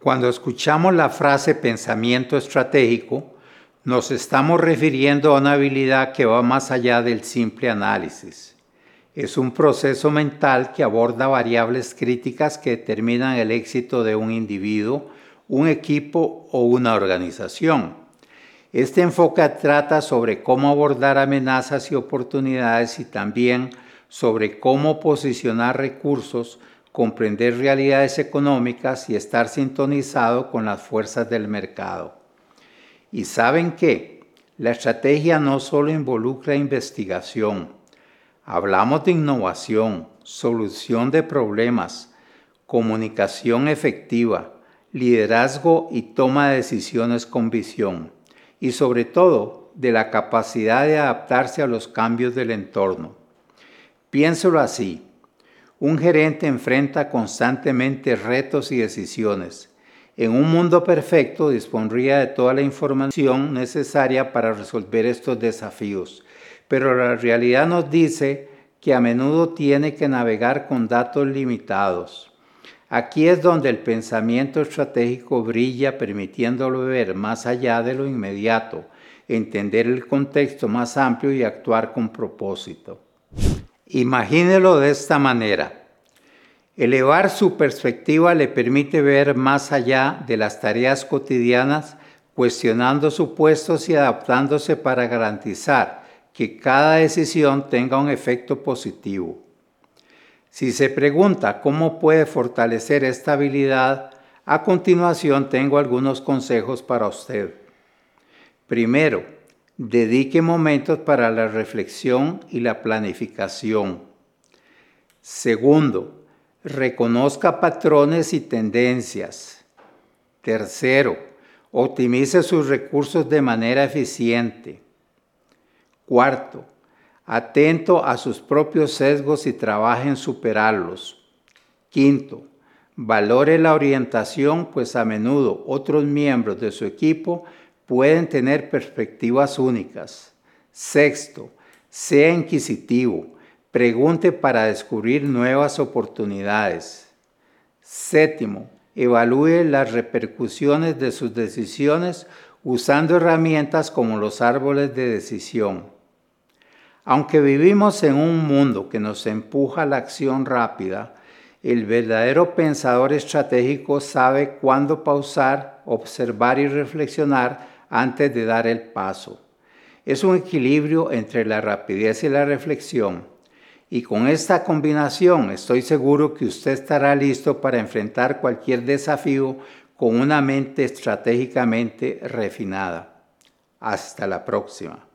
Cuando escuchamos la frase pensamiento estratégico, nos estamos refiriendo a una habilidad que va más allá del simple análisis. Es un proceso mental que aborda variables críticas que determinan el éxito de un individuo, un equipo o una organización. Este enfoque trata sobre cómo abordar amenazas y oportunidades y también sobre cómo posicionar recursos, comprender realidades económicas y estar sintonizado con las fuerzas del mercado. Y saben qué, la estrategia no solo involucra investigación, hablamos de innovación, solución de problemas, comunicación efectiva, liderazgo y toma de decisiones con visión y sobre todo de la capacidad de adaptarse a los cambios del entorno. Piénselo así. Un gerente enfrenta constantemente retos y decisiones. En un mundo perfecto dispondría de toda la información necesaria para resolver estos desafíos, pero la realidad nos dice que a menudo tiene que navegar con datos limitados. Aquí es donde el pensamiento estratégico brilla permitiéndolo ver más allá de lo inmediato, entender el contexto más amplio y actuar con propósito. Imagínelo de esta manera. Elevar su perspectiva le permite ver más allá de las tareas cotidianas, cuestionando supuestos y adaptándose para garantizar que cada decisión tenga un efecto positivo. Si se pregunta cómo puede fortalecer esta habilidad, a continuación tengo algunos consejos para usted. Primero, dedique momentos para la reflexión y la planificación. Segundo, reconozca patrones y tendencias. Tercero, optimice sus recursos de manera eficiente. Cuarto, atento a sus propios sesgos y trabaje en superarlos. Quinto, valore la orientación, pues a menudo otros miembros de su equipo pueden tener perspectivas únicas. Sexto, sea inquisitivo, pregunte para descubrir nuevas oportunidades. Séptimo, evalúe las repercusiones de sus decisiones usando herramientas como los árboles de decisión. Aunque vivimos en un mundo que nos empuja a la acción rápida, el verdadero pensador estratégico sabe cuándo pausar, observar y reflexionar antes de dar el paso. Es un equilibrio entre la rapidez y la reflexión. Y con esta combinación estoy seguro que usted estará listo para enfrentar cualquier desafío con una mente estratégicamente refinada. Hasta la próxima.